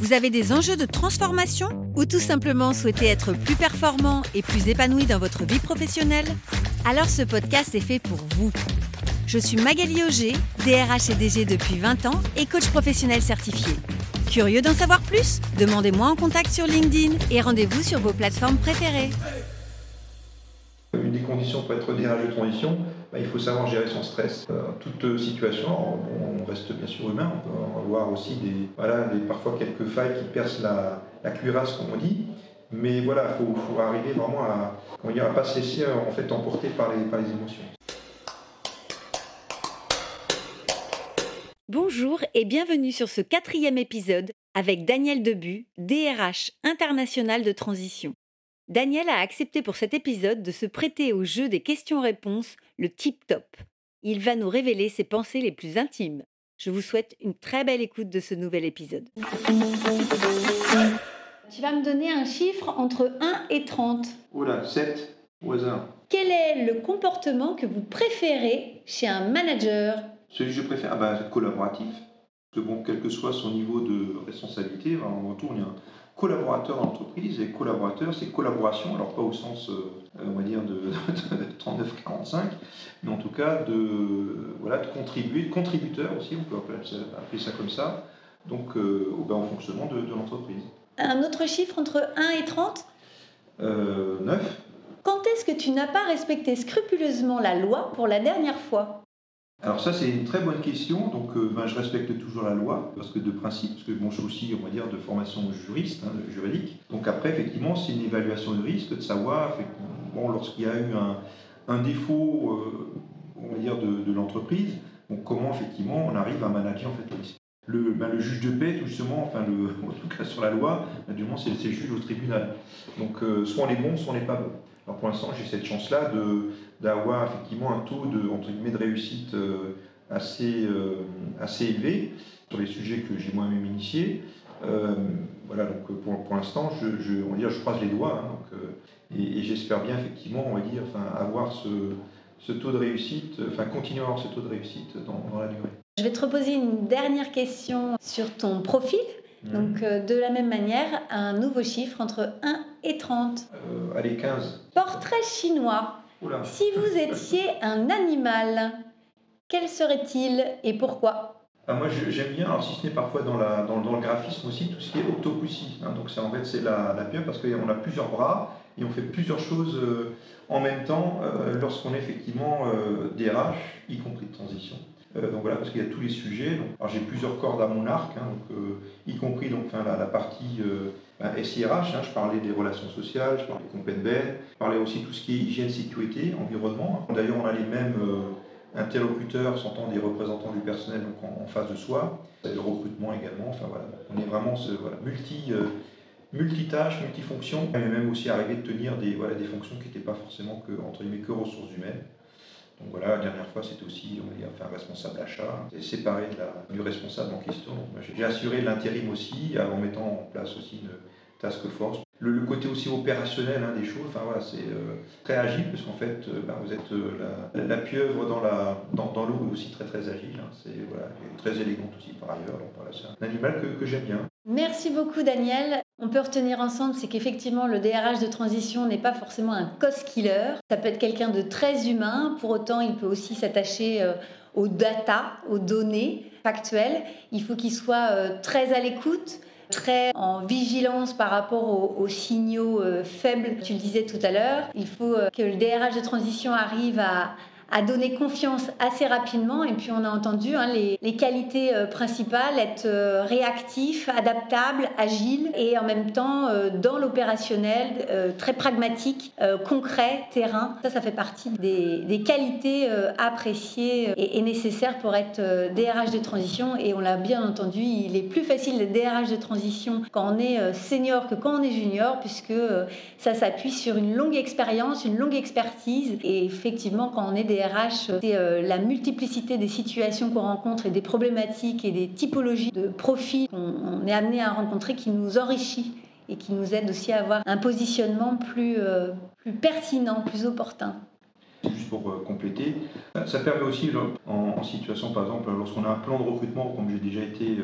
vous avez des enjeux de transformation ou tout simplement souhaitez être plus performant et plus épanoui dans votre vie professionnelle? Alors ce podcast est fait pour vous. Je suis Magali Auger, DRH et DG depuis 20 ans et coach professionnel certifié. Curieux d'en savoir plus? Demandez-moi en contact sur LinkedIn et rendez-vous sur vos plateformes préférées. Une des conditions pour être DRH de transition, bah, il faut savoir gérer son stress. Euh, toute situation, on reste bien sûr humain, on peut avoir aussi des, voilà, des, parfois quelques failles qui percent la, cuirasse, comme on dit. Mais voilà, il faut, arriver vraiment à ne pas se laisser en fait, emporter par les, par les émotions. Bonjour et bienvenue sur ce quatrième épisode avec Daniel Debu, DRH international de transition. Daniel a accepté pour cet épisode de se prêter au jeu des questions-réponses, le tip-top. Il va nous révéler ses pensées les plus intimes. Je vous souhaite une très belle écoute de ce nouvel épisode. Tu vas me donner un chiffre entre 1 et 30. Oula, 7 au hasard. Quel est le comportement que vous préférez chez un manager? Celui que je préfère, ah bah, collaboratif. Que bon, quel que soit son niveau de responsabilité, en retour, il y a un collaborateur dans l'entreprise. Et collaborateur, c'est collaboration, alors pas au sens, euh, on va dire, de, 39-45, mais en tout cas de, voilà, de contribuer, de contributeur aussi, on peut appeler ça, comme ça, donc euh, au, ben, au, fonctionnement de, de l'entreprise. Un autre chiffre entre 1 et 30 euh, 9. Quand est-ce que tu n'as pas respecté scrupuleusement la loi pour la dernière fois? Alors ça c'est une très bonne question, donc euh, ben, je respecte toujours la loi, parce que de principe, parce que je suis aussi, on va dire, de formation juriste, hein, juridique, donc après effectivement c'est une évaluation de risque, de savoir, bon, lorsqu'il y a eu un, défaut, euh, on va dire, de, l'entreprise, comment effectivement on arrive à manager en fait le risque. Le, ben, le, juge de paix, tout justement, enfin, le, en tout cas sur la loi, ben, du moins c'est le juge au tribunal. Donc euh, soit on est bon, soit on n'est pas bon. Alors pour l'instant, j'ai cette chance-là d'avoir effectivement un taux de, entre guillemets, de réussite euh, assez, euh, assez élevé sur les sujets que j'ai moi-même initiés. Voilà, donc pour, pour l'instant, je, je, on va dire, je croise les doigts. Hein, donc, et, et j'espère bien effectivement, on va dire, enfin, avoir ce, ce taux de réussite, enfin continuer à avoir ce taux de réussite dans, dans la durée. Je vais te reposer une dernière question sur ton profil. Mmh. Donc, euh, de la même manière, un nouveau chiffre entre 1 et 30. Euh, allez, 15. Portrait chinois. Oula. Si vous étiez un animal, quel serait-il et pourquoi? Ah, moi j'aime bien, alors si ce n'est parfois dans, la, dans, dans, le graphisme aussi, tout ce qui est octopussy. Hein, donc c'est en fait c'est la, la pieuvre parce qu'on a plusieurs bras et on fait plusieurs choses euh, en même temps euh, lorsqu'on est effectivement euh, DRH, y compris de transition. Euh, donc voilà, parce qu'il y a tous les sujets. Alors j'ai plusieurs cordes à mon arc, hein, donc, euh, y compris donc, la, partie euh, ben, SIRH, hein, je parlais des relations sociales, je parlais des compétences, je parlais aussi tout ce qui est hygiène, sécurité, environnement. D'ailleurs, on a les mêmes interlocuteurs, s'entend des représentants du personnel donc, en, en, face de soi, le recrutement également. Enfin voilà, on est vraiment ce, voilà, multi multitâches, multifonctions, mais même aussi arriver de tenir des, voilà, des fonctions qui n'étaient pas forcément que, entre guillemets, que ressources humaines. Donc voilà, la dernière fois, c'était aussi, on va dire, un responsable achat, séparé de la, du responsable en question. J'ai assuré l'intérim aussi, en mettant en place aussi une task force. Le, côté aussi opérationnel hein, des choses, enfin voilà, c'est euh, très agile, parce qu'en fait, euh, ben, vous êtes euh, la, la, pieuvre dans l'eau dans, dans est aussi très très agile, hein, c'est voilà, très élégante aussi par ailleurs. Donc voilà, c'est un animal que, que j'aime bien. Merci beaucoup Daniel. On peut retenir ensemble, c'est qu'effectivement le DRH de transition n'est pas forcément un cost killer. Ça peut être quelqu'un de très humain, pour autant il peut aussi s'attacher euh, aux data, aux données factuelles. Il faut qu'il soit euh, très à l'écoute, très en vigilance par rapport aux, aux signaux euh, faibles. Tu le disais tout à l'heure, il faut que le DRH de transition arrive à, à donner confiance assez rapidement. Et puis on a entendu hein, les, les, qualités euh, principales, être euh, réactif, adaptable, agile et en même temps euh, dans l'opérationnel, très pragmatique, concret, terrain. Ça, ça fait partie des, des qualités appréciées et, et, nécessaires pour être DRH de transition. Et on l'a bien entendu, il est plus facile d'être DRH de transition quand on est senior que quand on est junior, puisque ça s'appuie sur une longue expérience, une longue expertise. Et effectivement, quand on est DRH, c'est euh, la multiplicité des situations qu'on rencontre et des problématiques et des typologies de profils qu'on est amené à rencontrer qui nous enrichit et qui nous aide aussi à avoir un positionnement plus, euh, plus pertinent, plus opportun. Juste pour euh, compléter, ça permet aussi en, situation, par exemple, lorsqu'on a un plan de recrutement, comme j'ai déjà été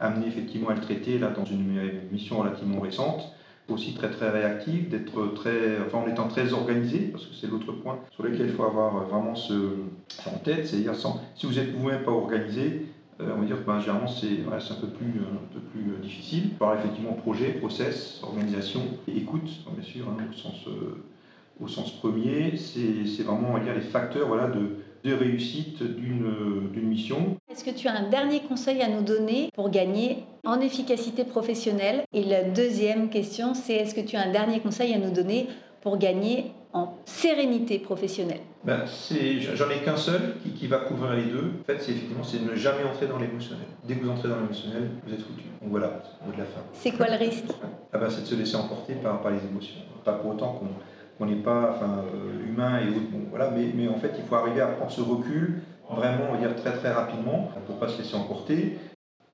amené effectivement à le traiter là dans une mission relativement récente, aussi très très réactif, d'être très, enfin en étant très organisé, parce que c'est l'autre point sur lequel il faut avoir vraiment ce, en tête, c'est-à-dire si vous êtes vous-même pas organisé, euh, on va dire que ben, généralement c'est un peu plus, un peu plus euh, difficile. Par effectivement projet, process, organisation et écoute, bien sûr, hein, au, sens, euh, au sens premier, c'est vraiment on va dire, les facteurs voilà, de, de réussite d'une mission. Est-ce que tu as un dernier conseil à nous donner pour gagner en efficacité professionnelle Et la deuxième question, c'est est-ce que tu as un dernier conseil à nous donner pour gagner en sérénité professionnelle? Ben, J'en ai qu'un seul qui, qui, va couvrir les deux. En fait, c'est effectivement c'est ne jamais entrer dans l'émotionnel. Dès que vous entrez dans l'émotionnel, vous êtes foutu. Donc voilà, au bout de la fin. C'est quoi le risque? Ah ben, C'est de se laisser emporter par, par les émotions. Pas pour autant qu'on on n'est pas enfin, euh, humain et autres. Bon, voilà, mais, mais, en fait, il faut arriver à prendre ce recul vraiment, on va dire, très très rapidement pour ne pas se laisser emporter,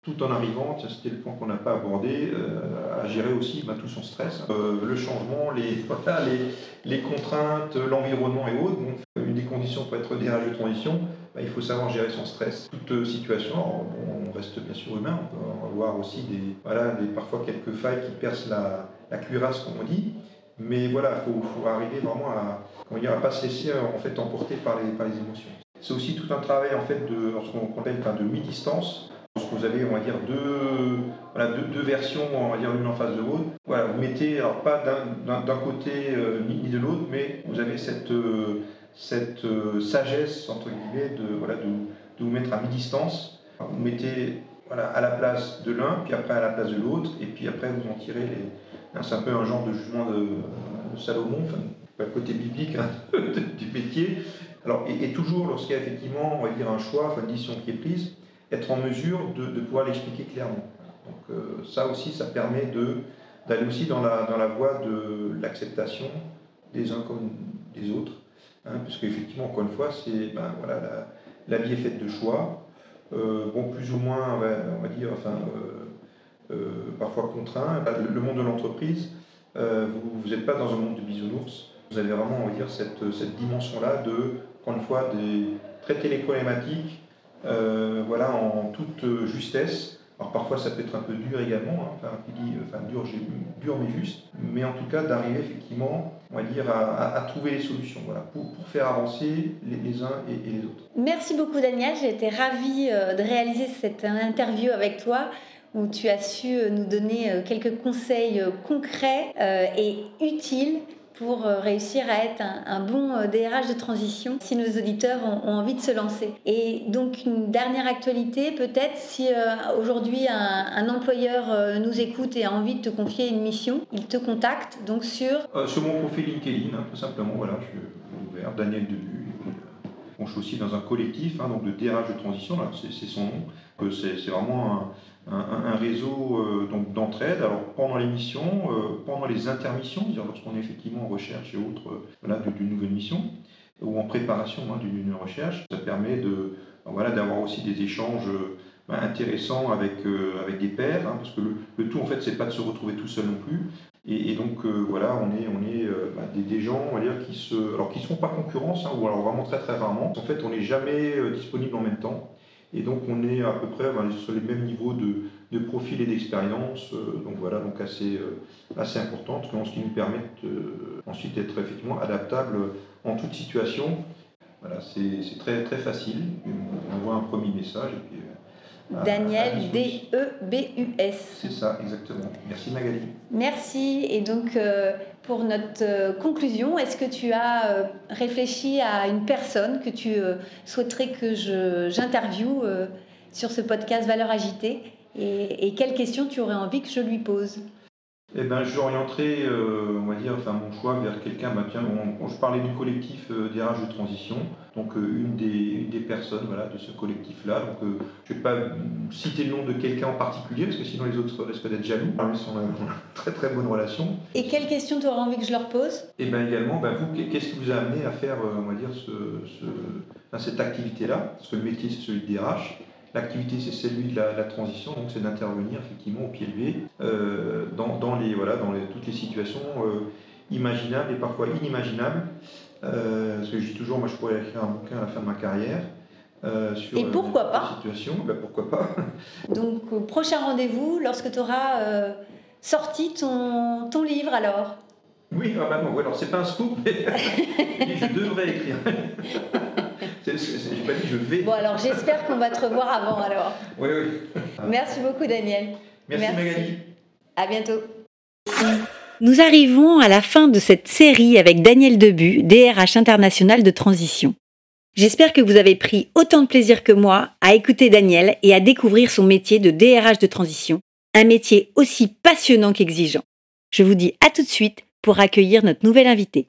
tout en arrivant, c'était le point qu'on n'a pas abordé, euh, à gérer aussi bah, tout son stress, euh, le changement, les, voilà, les, les contraintes, l'environnement et autres. Donc, une des conditions pour être DRH de transition, bah, il faut savoir gérer son stress. Toute situation, on reste bien sûr humain, on peut avoir aussi des, voilà, des, parfois quelques failles qui percent la, la cuirasse, comme on dit. Mais voilà, il faut, arriver vraiment à ne pas se laisser euh, en fait, emporter par les, par les émotions. C'est aussi tout un travail en fait, de ce de mi-distance. Vous avez, on va dire, deux, voilà, deux, versions, on va dire l'une en face de l'autre, voilà, vous mettez, alors pas d'un côté euh, ni, de l'autre, mais vous avez cette, euh, cette sagesse, entre guillemets, de, voilà, de, de vous mettre à mi-distance. Vous mettez voilà, à la place de l'un, puis après à la place de l'autre, et puis après vous en tirez les, c'est un peu un genre de jugement de, Salomon, le côté biblique hein, du métier. Alors, et, toujours, lorsqu'il y a effectivement, on va dire, un choix, une décision qui est prise, être en mesure de, pouvoir l'expliquer clairement. Donc, euh, ça aussi, ça permet d'aller aussi dans la, dans la voie de l'acceptation des uns comme des autres. Hein, parce qu'effectivement, encore une fois, ben, voilà, la, vie est faite de choix. Euh, bon, plus ou moins, on va, dire, enfin, euh, parfois contraint. Le monde de l'entreprise, vous n'êtes pas dans un monde de bisounours. Vous avez vraiment, on va dire, cette, cette dimension-là de, encore une fois, de traiter les problématiques voilà, en toute justesse. Alors parfois ça peut être un peu dur également, hein, dit, enfin dur, mais juste, mais en tout cas d'arriver effectivement, on va dire, à, trouver les solutions, voilà, pour, pour faire avancer les, uns et, et, les autres. Merci beaucoup Daniel, j'ai été ravie de réaliser cette interview avec toi où tu as su euh, nous donner euh, quelques conseils euh, concrets et utiles pour réussir à être un, bon DRH de transition si nos auditeurs ont, envie de se lancer. Et donc une dernière actualité, peut-être si aujourd'hui un, employeur nous écoute et a envie de te confier une mission, il te contacte donc sur... sur mon profil LinkedIn, hein, tout simplement, voilà, je suis ouvert, Daniel Debu. je suis aussi dans un collectif hein, donc de DRH de transition, c'est son nom. C'est vraiment un un, réseau euh, donc d'entraide. Alors pendant l'émission, euh, pendant les intermissions, dire lorsqu'on est effectivement en recherche et autres euh, voilà, d'une nouvelle mission ou en préparation hein, d'une recherche, ça permet de voilà d'avoir aussi des échanges bah, intéressants avec avec des pairs, hein, parce que le, tout en fait c'est pas de se retrouver tout seul non plus. Et, donc voilà, on est on est bah, des, gens on va dire qui se alors qui pas concurrence hein, ou alors vraiment très très rarement. En fait, on n'est jamais disponible en même temps. Et donc on est à peu près sur les mêmes niveaux de, de profil et d'expérience, euh, donc voilà, donc assez, euh, assez importante, ce qui nous permet ensuite d'être effectivement adaptable en toute situation. Voilà, c'est très, très facile. On envoie un premier message et puis euh, Daniel, D-E-B-U-S. C'est ça, exactement. Merci Magali. Merci. Et donc, euh, pour notre euh, conclusion, est-ce que tu as euh, réfléchi à une personne que tu souhaiterais que j'interviewe sur ce podcast Valeurs agitées? Et, et quelles questions tu aurais envie que je lui pose? Eh ben, j'orienterai, euh, on va dire, enfin, mon choix vers quelqu'un. Bah, tiens, je parlais du collectif euh, RH de transition, donc euh, une, des, des, personnes voilà, de ce collectif-là. Donc, je ne vais pas citer le nom de quelqu'un en particulier, parce que sinon les autres risquent d'être jaloux. Ils sont en très très bonne relation. Et quelles questions tu aurais envie que je leur pose? Eh bien, également, bah, vous, qu'est-ce qui vous a amené à faire, on va dire, ce, ce, cette activité-là? Parce que le métier, c'est celui de DRH. L'activité, c'est celui de la, transition, donc c'est d'intervenir effectivement au pied levé euh, dans, les, voilà, dans toutes les situations euh, imaginables et parfois inimaginables. Euh, parce que je dis toujours, moi je pourrais écrire un bouquin à la fin de ma carrière. sur et pourquoi pas situation, ben, pourquoi pas Donc, prochain rendez-vous lorsque tu auras sorti ton, ton livre alors? Oui, ah bah non, alors c'est pas un scoop, mais je devrais écrire. J'ai pas dit je vais. Bon, alors j'espère qu'on va te revoir avant alors. Oui, oui. Merci beaucoup, Daniel. Merci, Merci. Magali. À bientôt. Nous arrivons à la fin de cette série avec Daniel Debu, DRH international de transition. J'espère que vous avez pris autant de plaisir que moi à écouter Daniel et à découvrir son métier de DRH de transition, un métier aussi passionnant qu'exigeant. Je vous dis à tout de suite pour accueillir notre nouvel invité.